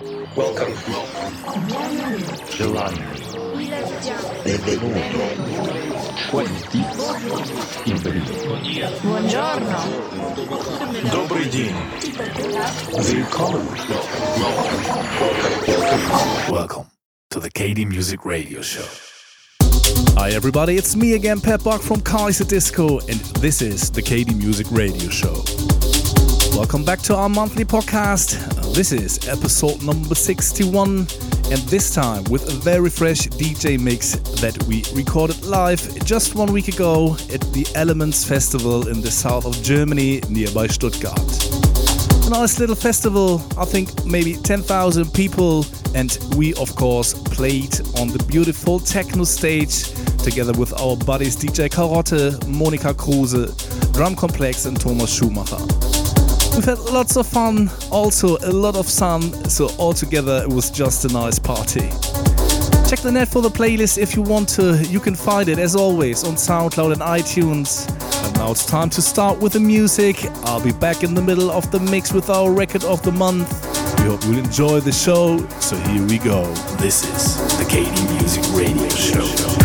Welcome. Gelato. Benvenuto. Quanti. Il benvenuto. Buongiorno. Добрый день. Willkommen. Welcome. Welcome to the KD Music Radio Show. Hi everybody, it's me again, Pep Buck from Kaiserdisco, and this is the KD Music Radio Show. Welcome back to our monthly podcast. This is episode number 61, and this time with a very fresh DJ mix that we recorded live just one week ago at the Elements Festival in the south of Germany, nearby Stuttgart a nice little festival. I think maybe 10,000 people, and we of course played on the beautiful techno stage together with our buddies DJ Karotte, Monika Kruse, Drum Complex, and Thomas Schumacher. We've had lots of fun, also a lot of sun, so altogether it was just a nice party. Check the net for the playlist if you want to. You can find it as always on SoundCloud and iTunes. And now it's time to start with the music. I'll be back in the middle of the mix with our record of the month. We hope you'll enjoy the show. So here we go. This is the KD Music Radio Show.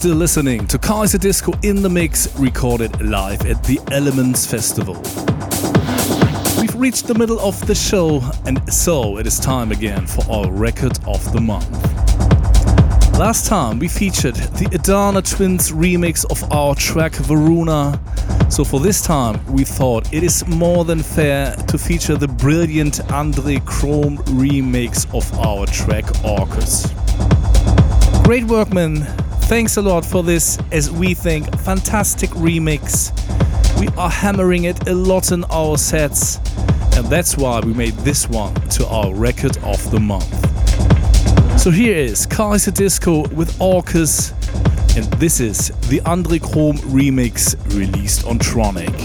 Still listening to Kaiserdisco in the Mix, recorded live at the Elements Festival. We've reached the middle of the show, and so it is time again for our record of the month. Last time we featured the Adana Twins remix of our track Varuna. So for this time, we thought it is more than fair to feature the brilliant Andre Crom remix of our track Orkus. Great workman, thanks a lot for this, as we think, fantastic remix. We are hammering it a lot in our sets, and that's why we made this one to our record of the month. So here is Kaiserdisco with Orkus, and this is the Andre Crom remix released on Tronic.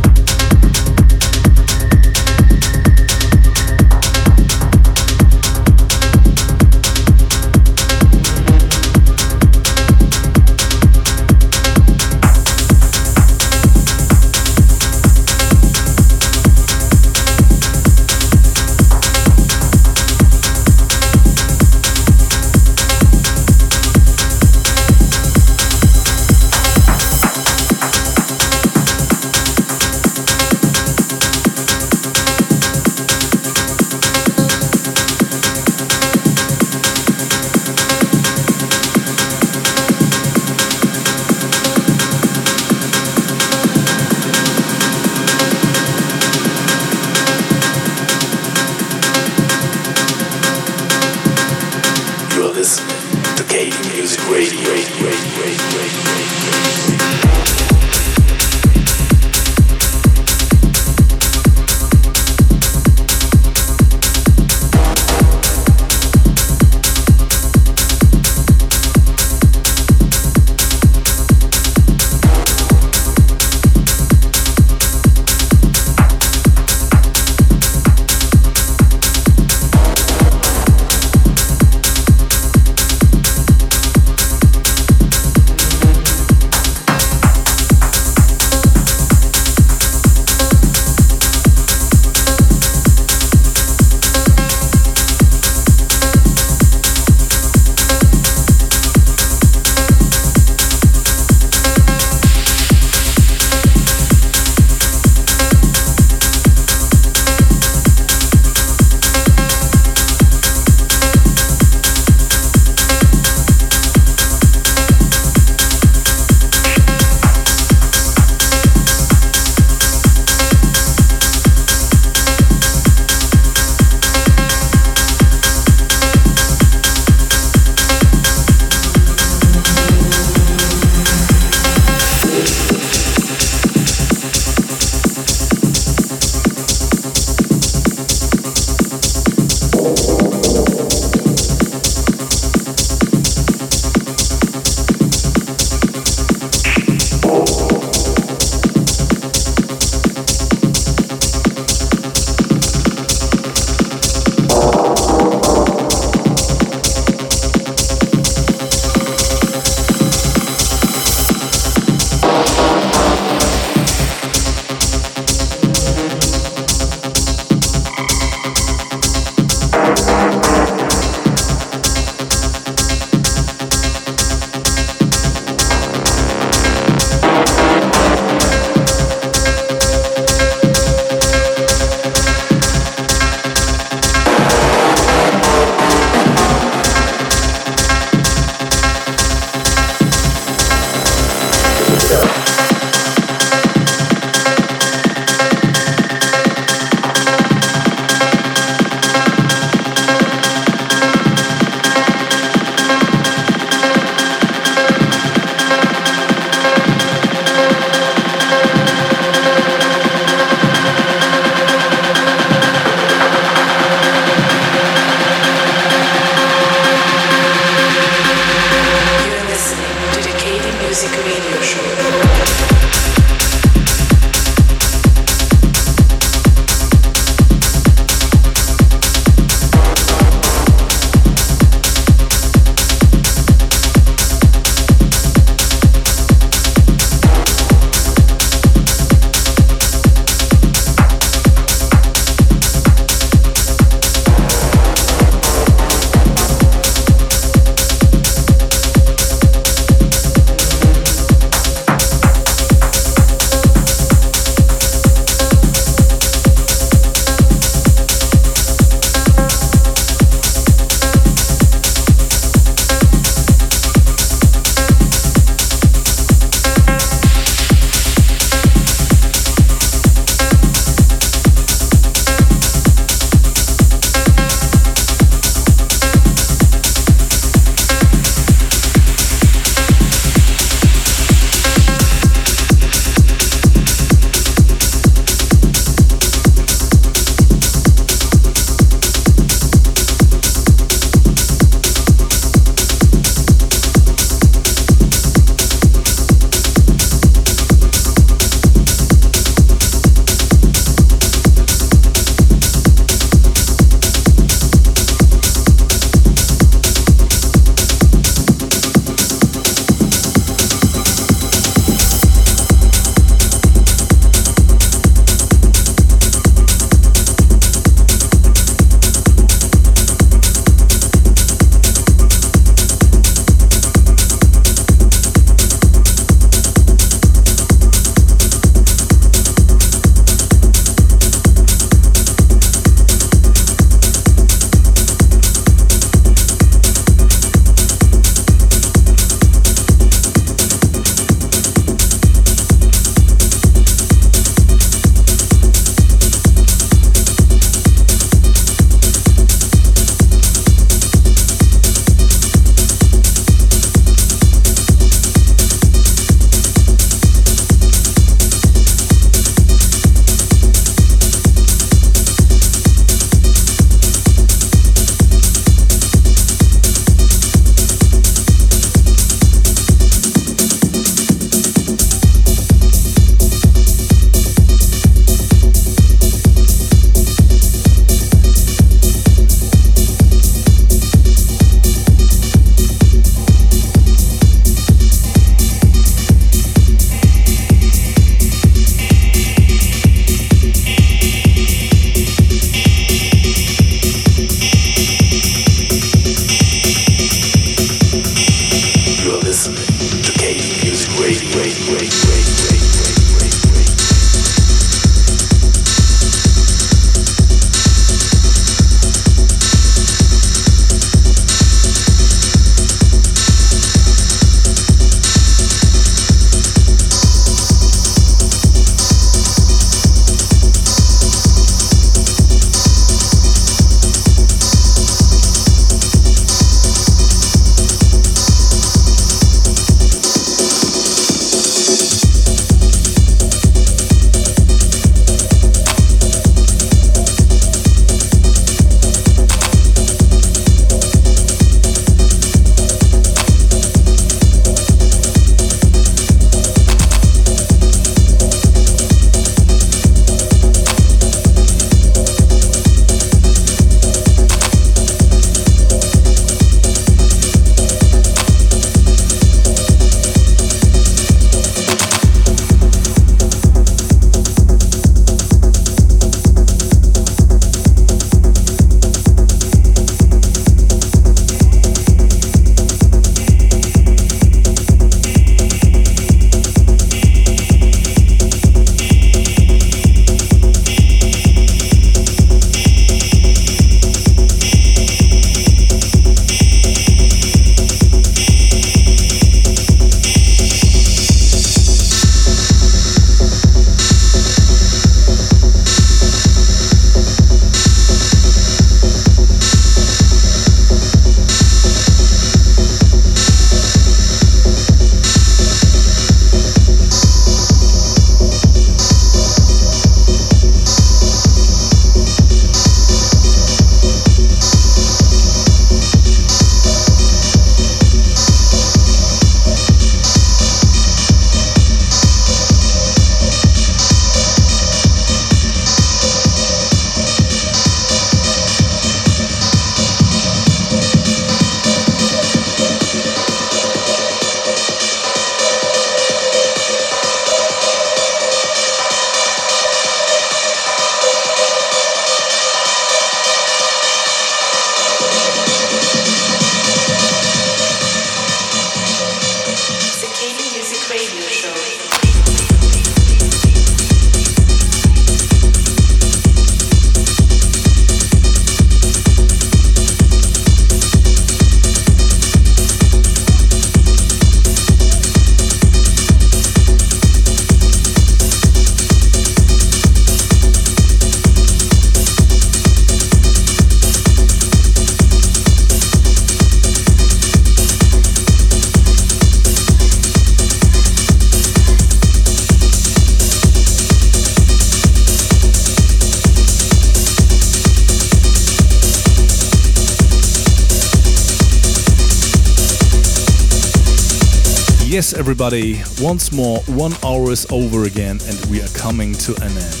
Yes, everybody, once more, one hour is over again and we are coming to an end.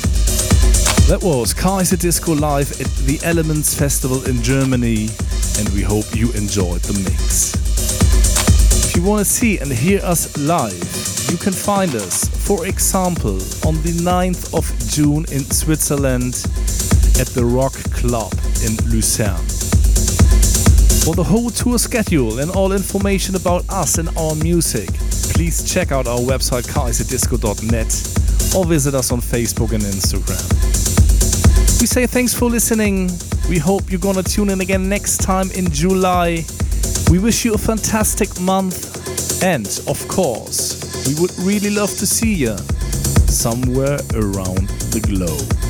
That was Kaiserdisco live at the Elements Festival in Germany, and we hope you enjoyed the mix. If you want to see and hear us live, you can find us, for example, on the 9th of June in Switzerland at the Rock Club in Lucerne. For the whole tour schedule and all information about us and our music, please check out our website kaiserdisco.net or visit us on Facebook and Instagram. We say thanks for listening. We hope you're gonna tune in again next time in July. We wish you a fantastic month and, of course, we would really love to see you somewhere around the globe.